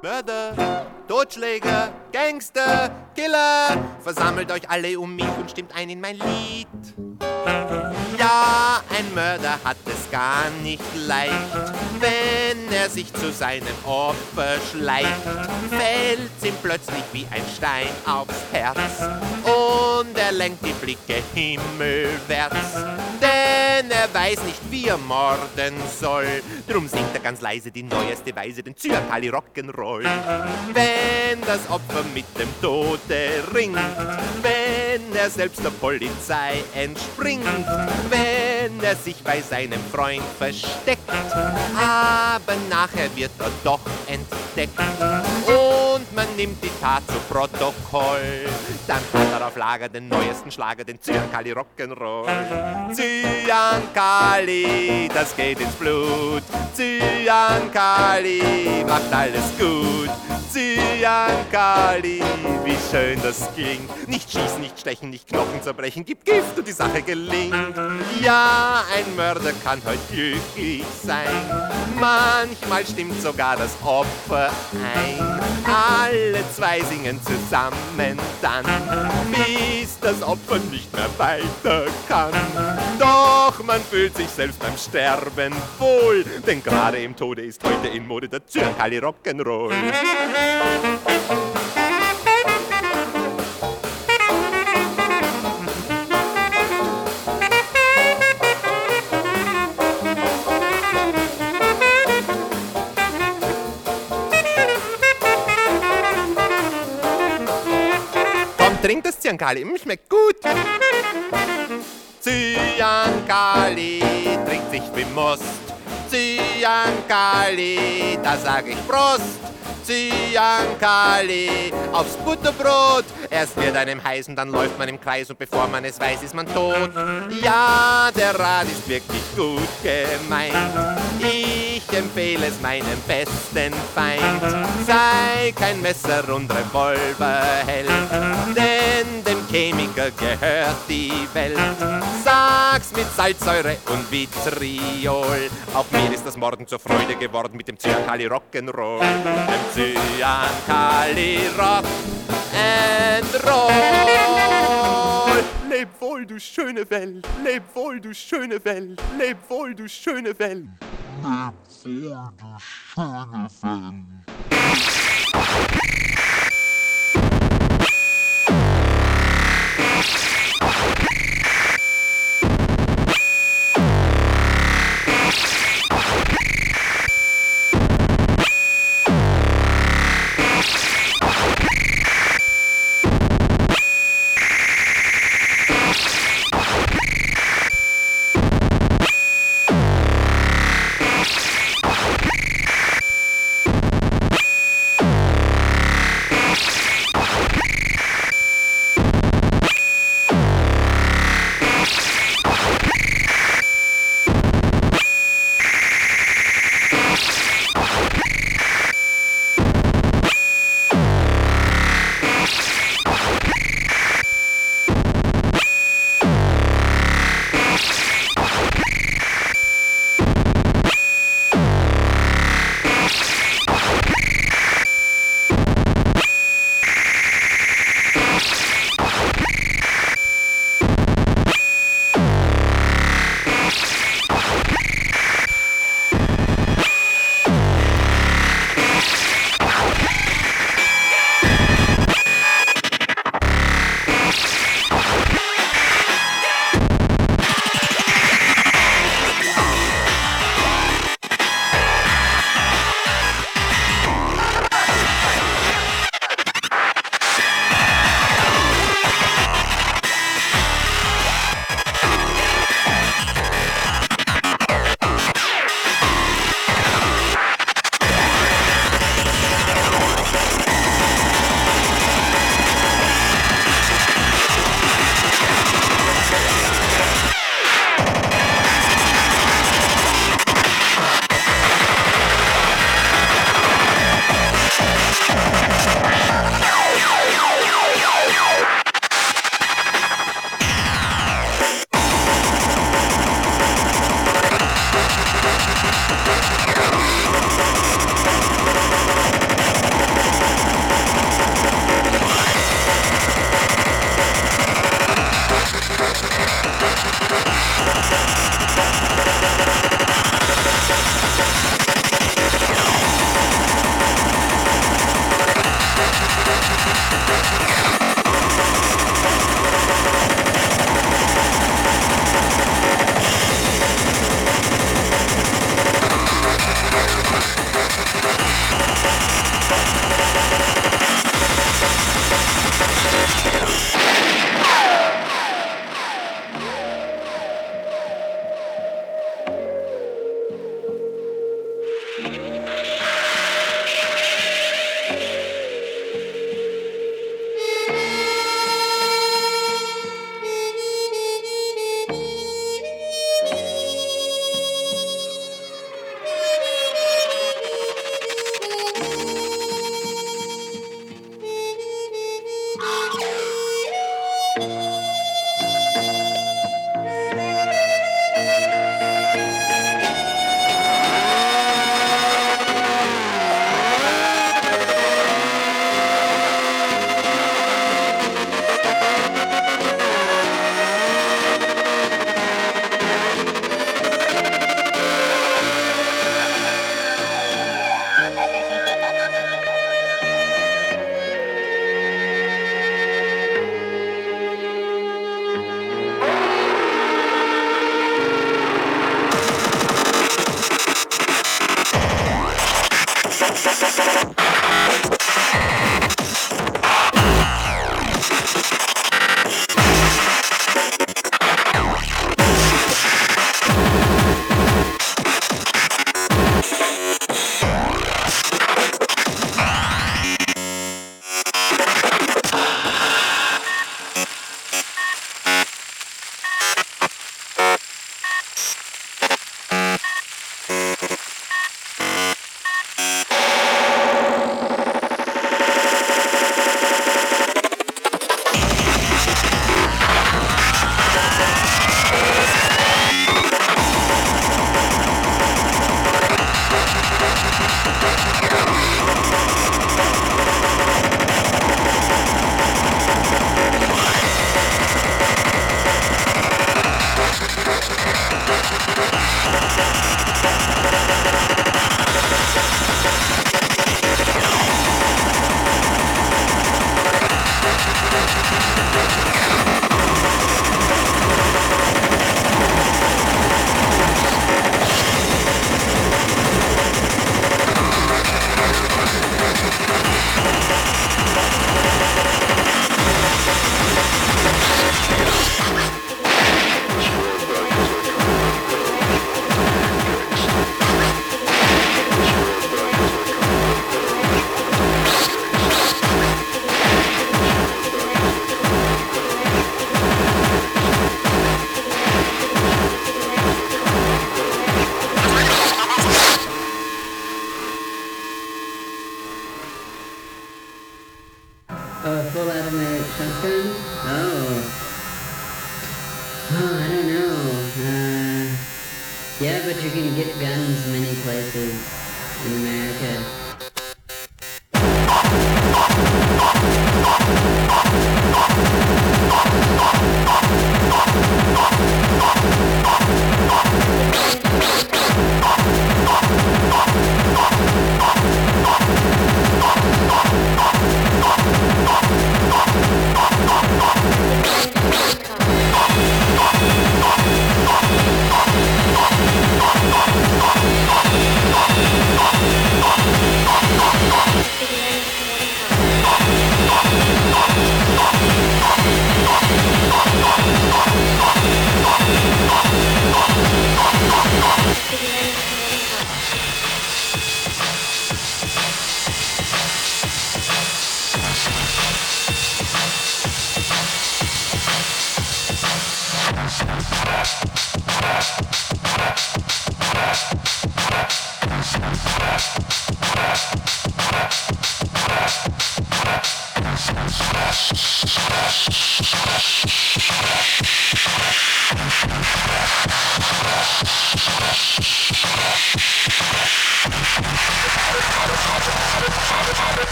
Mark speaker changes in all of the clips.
Speaker 1: Mörder, Totschläger, Gangster, Killer, versammelt euch alle um mich und stimmt ein in mein Lied. Ja, ein Mörder hat es gar nicht leicht, wenn er sich zu seinem Opfer schleicht, fällt's ihm plötzlich wie ein Stein aufs Herz und er lenkt die Blicke himmelwärts, denn er weiß nicht, wie er morden soll. Drum singt er ganz leise die neueste Weise, den Zyankali Rock'n'Roll. Wenn das Opfer mit dem Tode ringt, wenn er selbst der Polizei entspringt, wenn er sich bei seinem Freund versteckt, aber nachher wird er doch entdeckt und man nimmt die Tat zu Protokoll. Dann hat er auf Lager den neuesten Schlager, den Zyankali Rock'n'Roll. Zyankali, das geht ins Blut. Zyankali macht alles gut. Zyankali, wie schön das klingt. Nicht schießen, nicht stechen, nicht Knochen zerbrechen, gib Gift und die Sache gelingt. Ja, ein Mörder kann heute glücklich sein. Manchmal stimmt sogar das Opfer ein. Alle zwei singen zusammen dann, bis das Opfer nicht mehr weiter kann. Doch man fühlt sich selbst beim Sterben wohl, denn gerade im Tode ist heute in Mode der Zyankali Rock'n'Roll. Zyankali, mm, schmeckt gut. Zyankali trinkt sich wie Most. Zyankali, da sag ich Prost. Zyankali aufs Butterbrot. Erst wird einem heiß und dann läuft man im Kreis und bevor man es weiß, ist man tot. Ja, der Rat ist wirklich gut gemeint. Ich empfehle es meinem besten Feind. Sei kein Messer und Revolverheld, denn Chemiker gehört die Welt. Sag's mit Salzsäure und Vitriol. Auch mir ist das Morden zur Freude geworden mit dem Zyankali Rock'n'Roll. Dem Zyankali Rock and Roll. Leb wohl, du schöne Welt, leb wohl, du schöne Welt, leb wohl, du schöne Welt.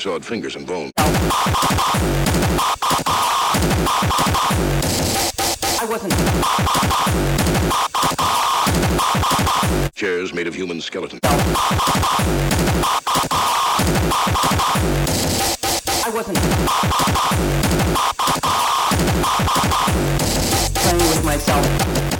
Speaker 2: sawed fingers and bone.
Speaker 3: I wasn't.
Speaker 2: Chairs made of human skeleton.
Speaker 3: I wasn't. Playing with myself.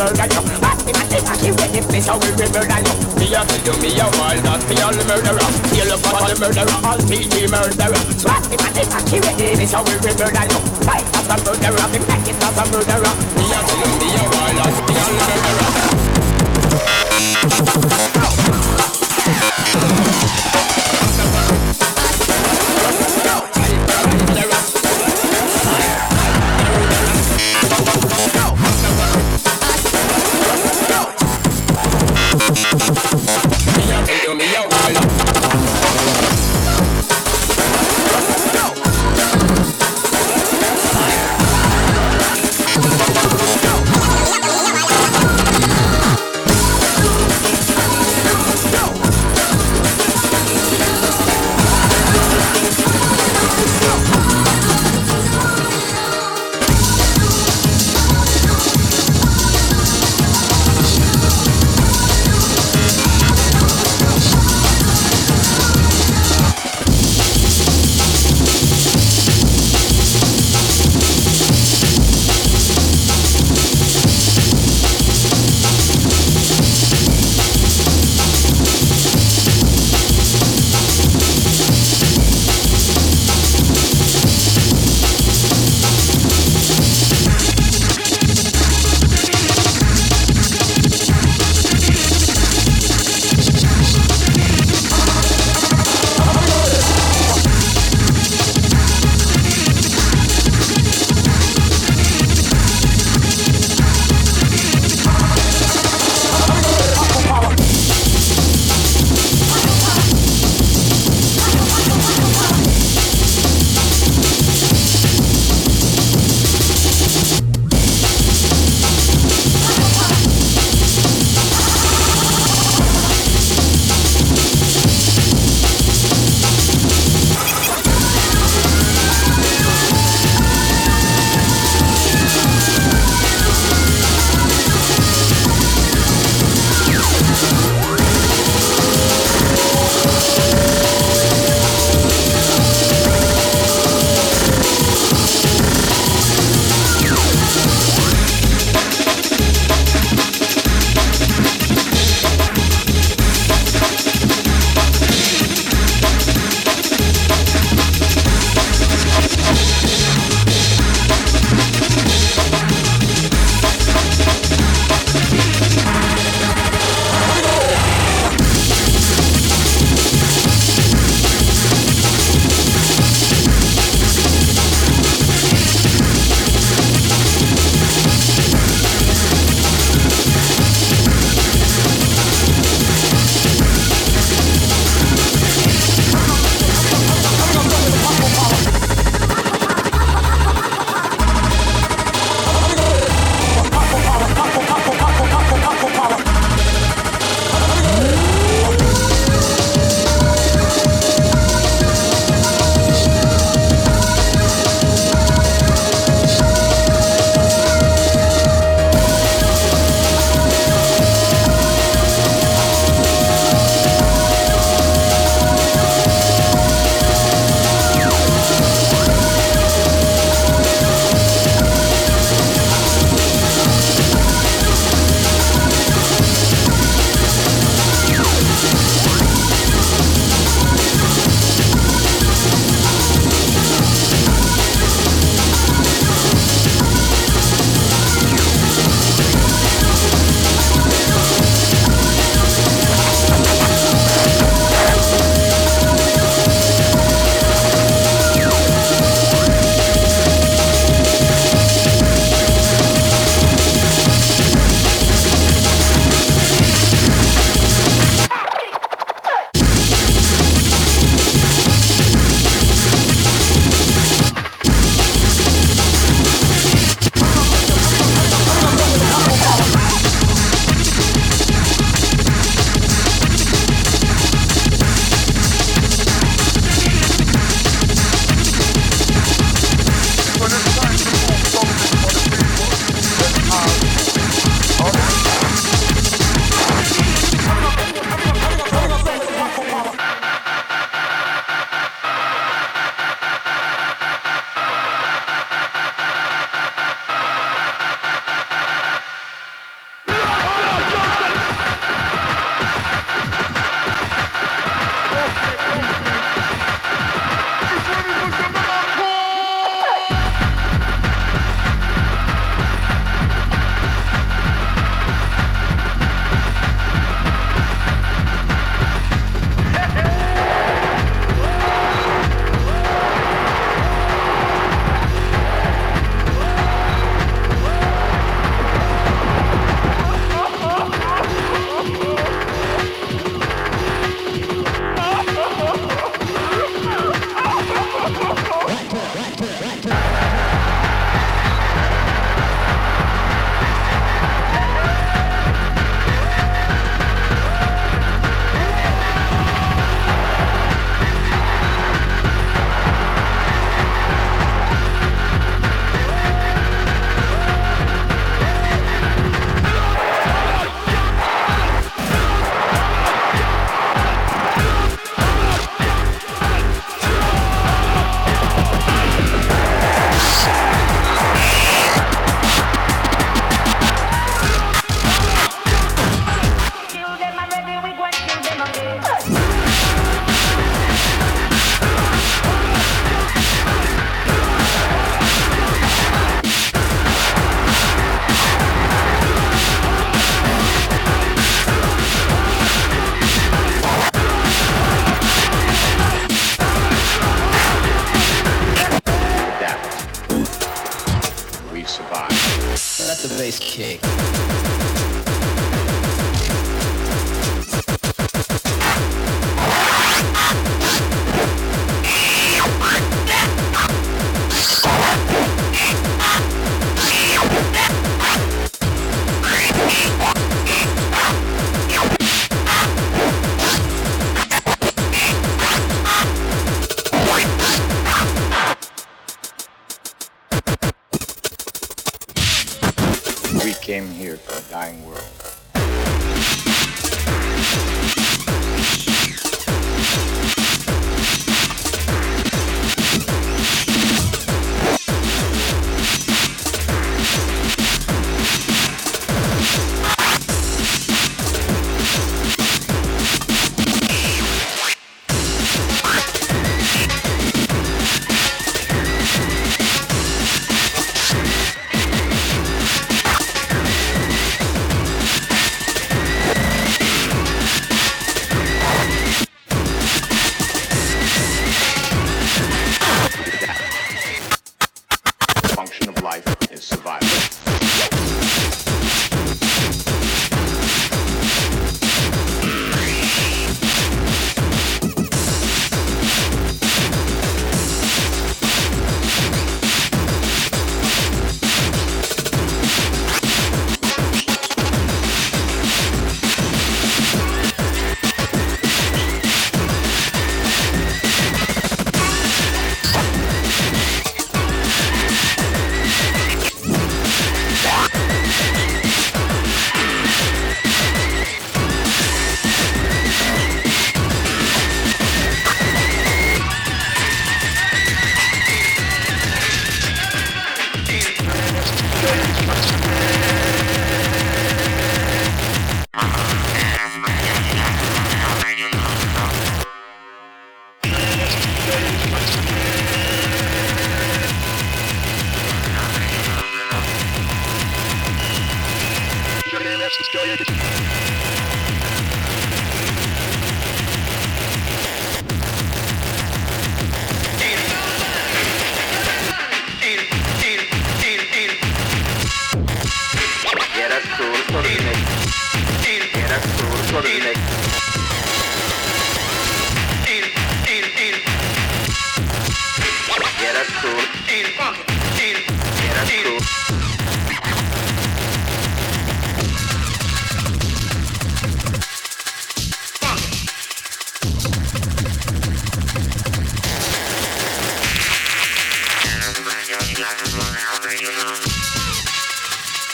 Speaker 4: rebel like you. Ask me, ask me, ask me, when if this how we you. Me a kill you, me a wild, not me all the murderer Kill up all the murderer, all PG murder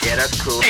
Speaker 5: Yeah, that's cool.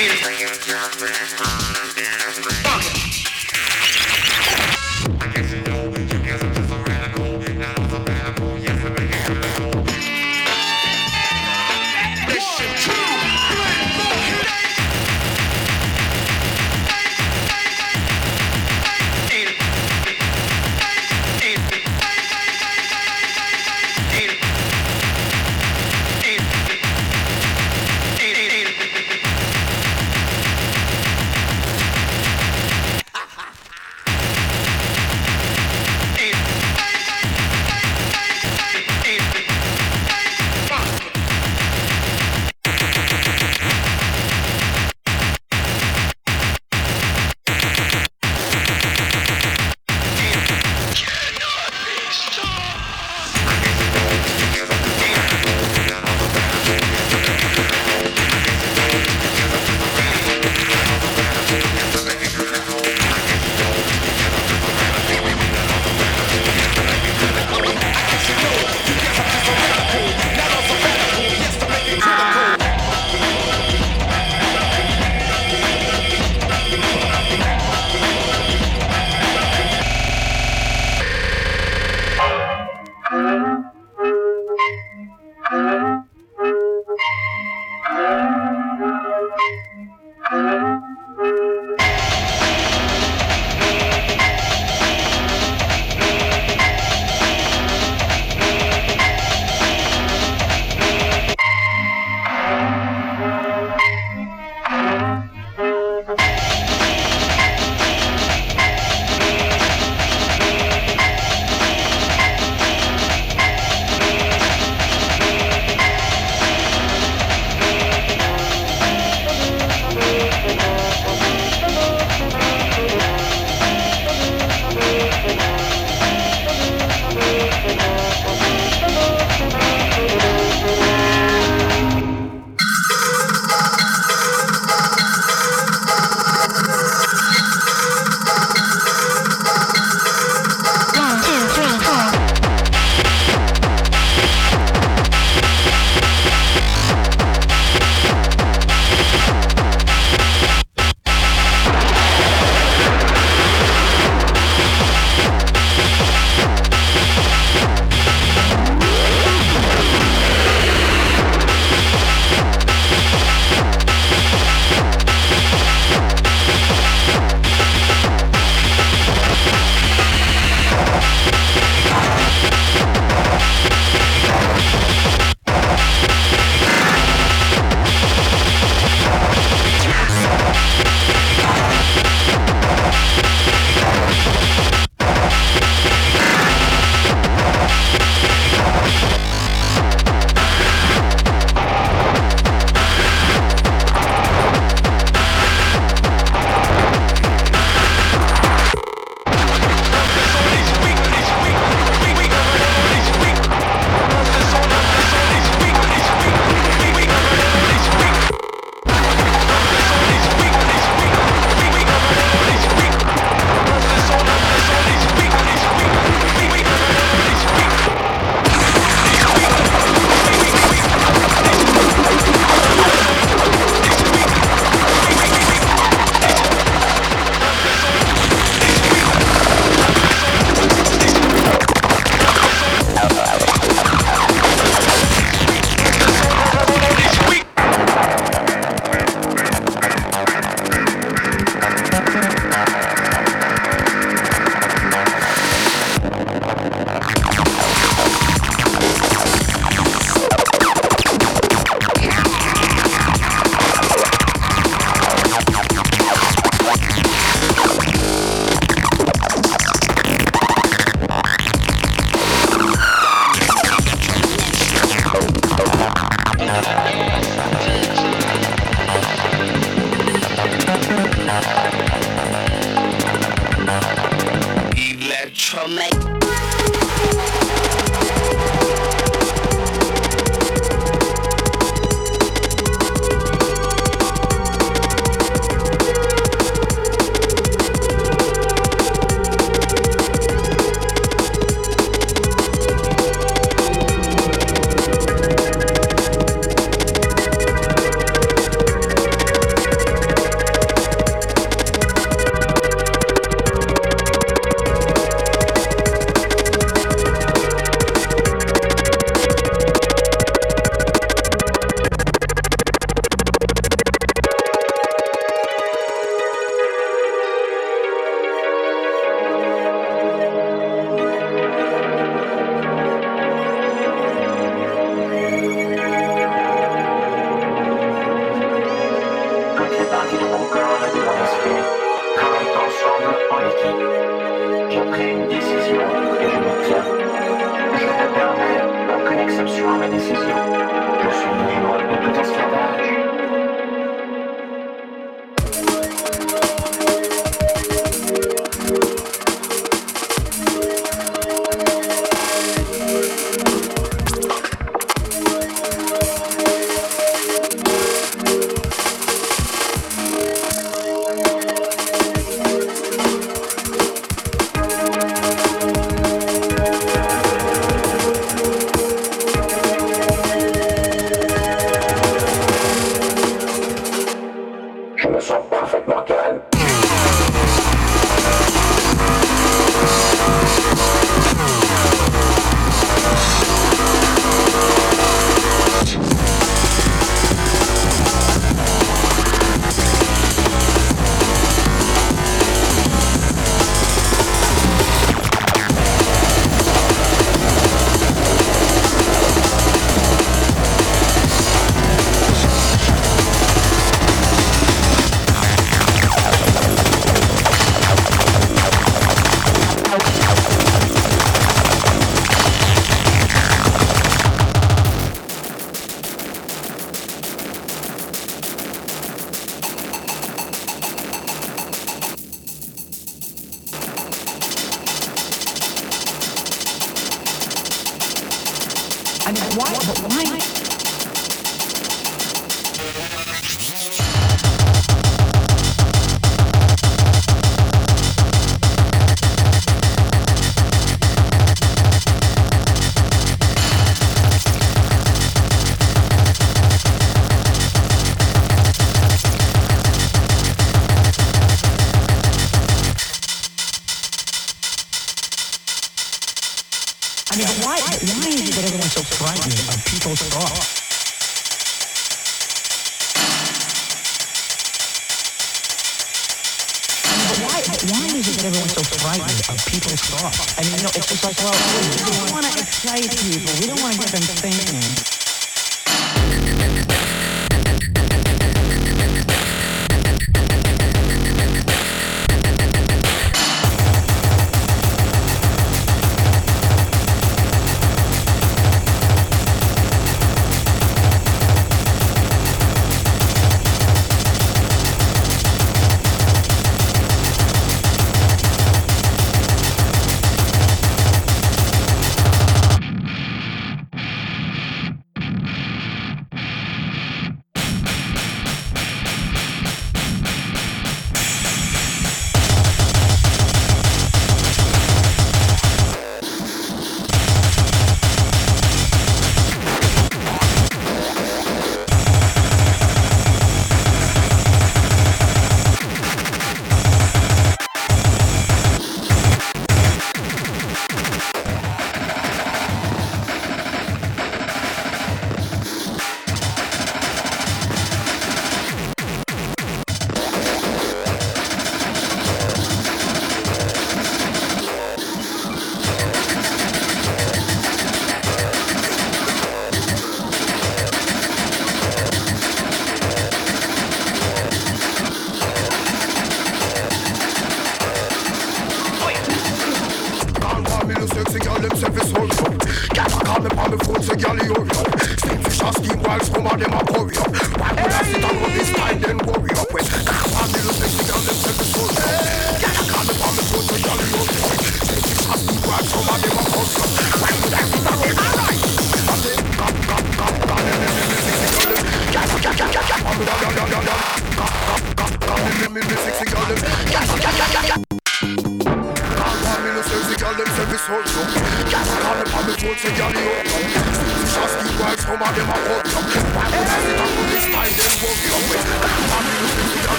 Speaker 6: Gay people.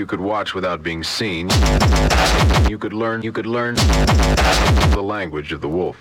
Speaker 4: you
Speaker 7: could watch without being seen. You could learn, you could learn the language of the wolf.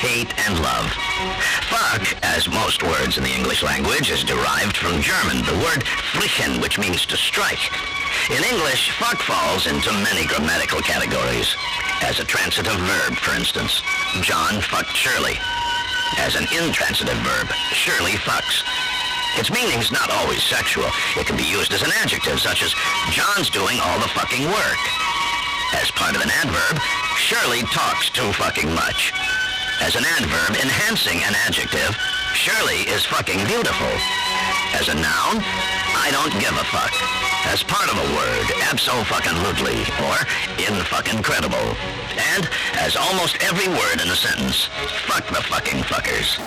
Speaker 8: Hate, and love. Fuck, as most words in the English language, is derived from German, the word flichen, which means to strike. In English, fuck falls into many grammatical categories. As a transitive verb, for instance, John fucked Shirley. As an intransitive verb, Shirley fucks. Its meaning's not always sexual. It can be used as an adjective, such as, John's doing all the fucking work. As part of an adverb, Shirley talks too fucking much. As an adverb enhancing an adjective, Shirley is fucking beautiful. As a noun, I don't give a fuck. As part of a word, abso-fucking-lutely, or in-fucking-credible. And, as almost every word in a sentence, fuck the fucking fuckers.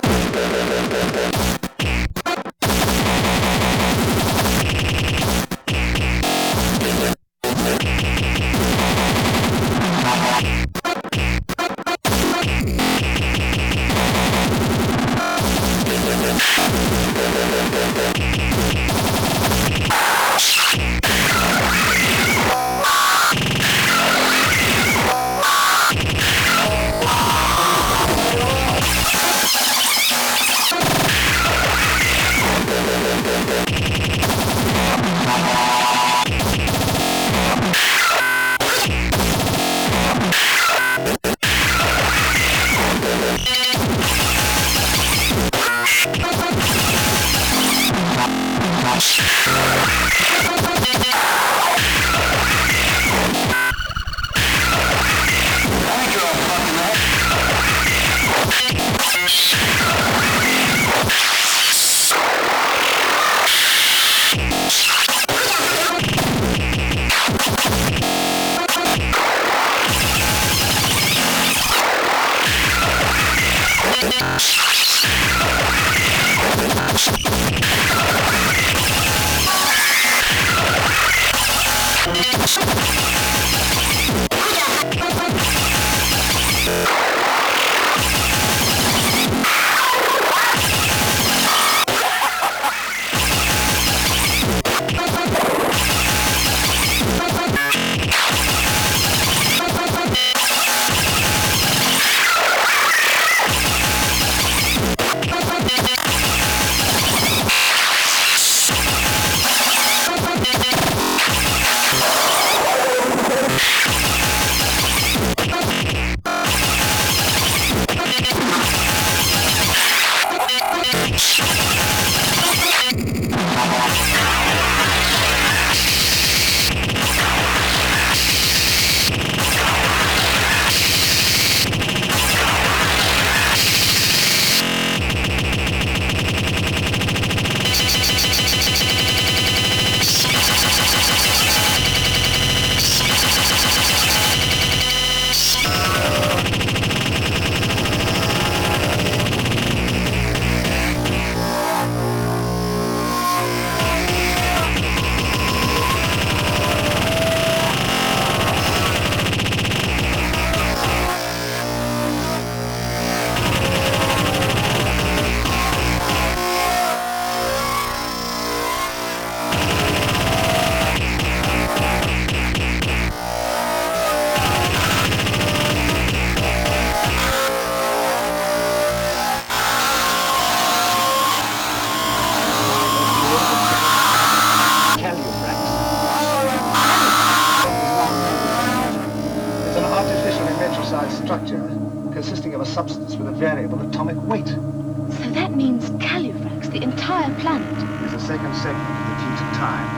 Speaker 9: Substance with a variable atomic weight.
Speaker 10: So that means Calufrax, the entire planet.
Speaker 9: Is a second segment of the fuse of time.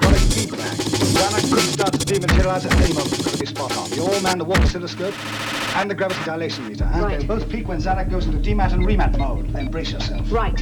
Speaker 9: Stabilizer, synchronic feedback. Zanuck couldn't start to dematerialize moment. It's got to be spot on. You all man the warp oscilloscope and the gravity dilation meter. And
Speaker 10: Right.
Speaker 9: they'll both peak when Zanuck goes into demat and remat mode. Then brace yourself.
Speaker 10: Right.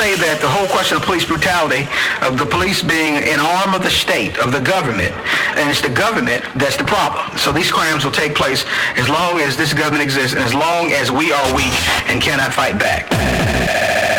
Speaker 11: Say that the whole question of police brutality, of the police being an arm of the state, of the government, and it's the government that's the problem. So these crimes will take place as long as this government exists and as long as we are weak and cannot fight back.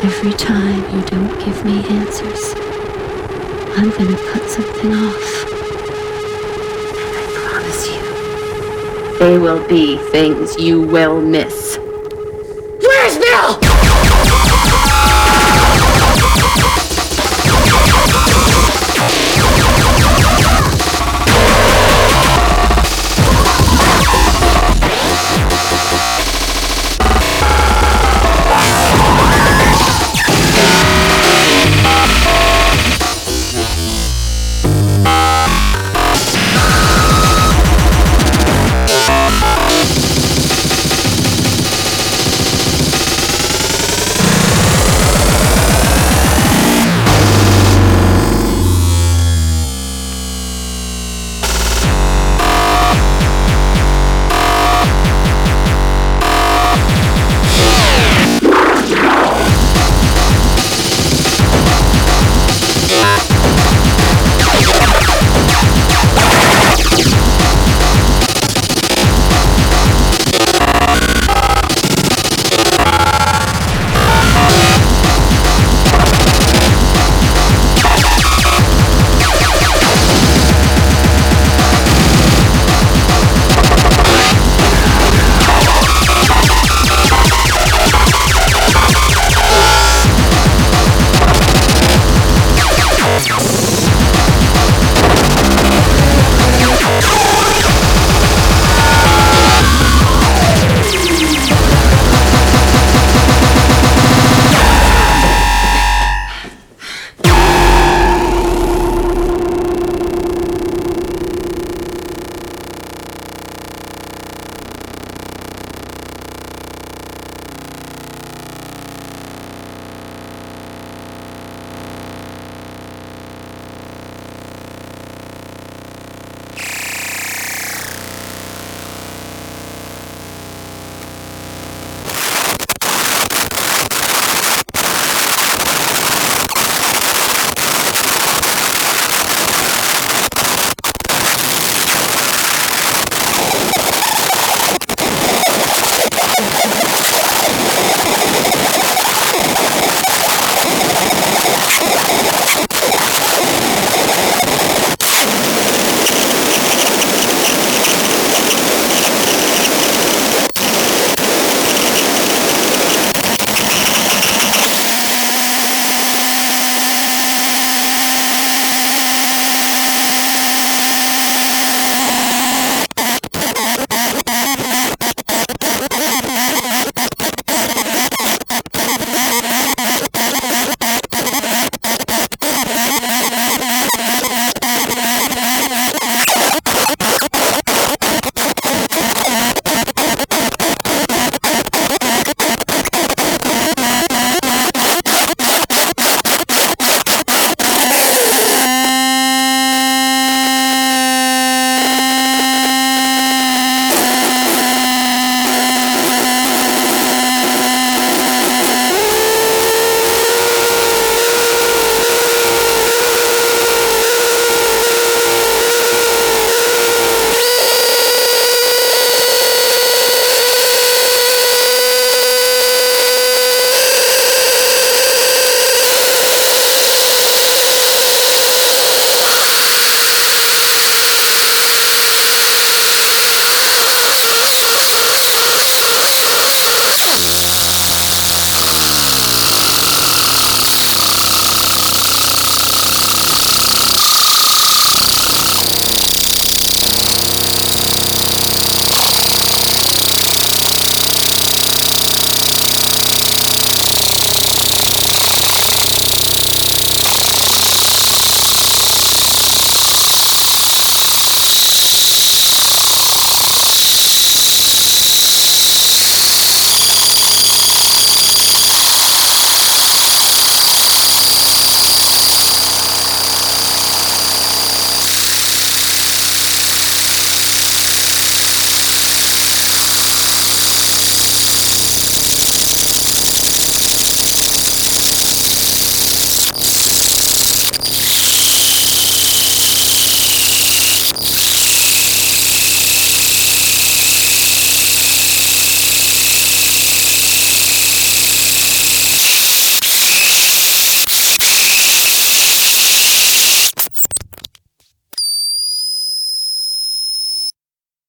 Speaker 12: Every time you don't give me answers, I'm gonna cut something off. And I promise you, they will be things you will miss.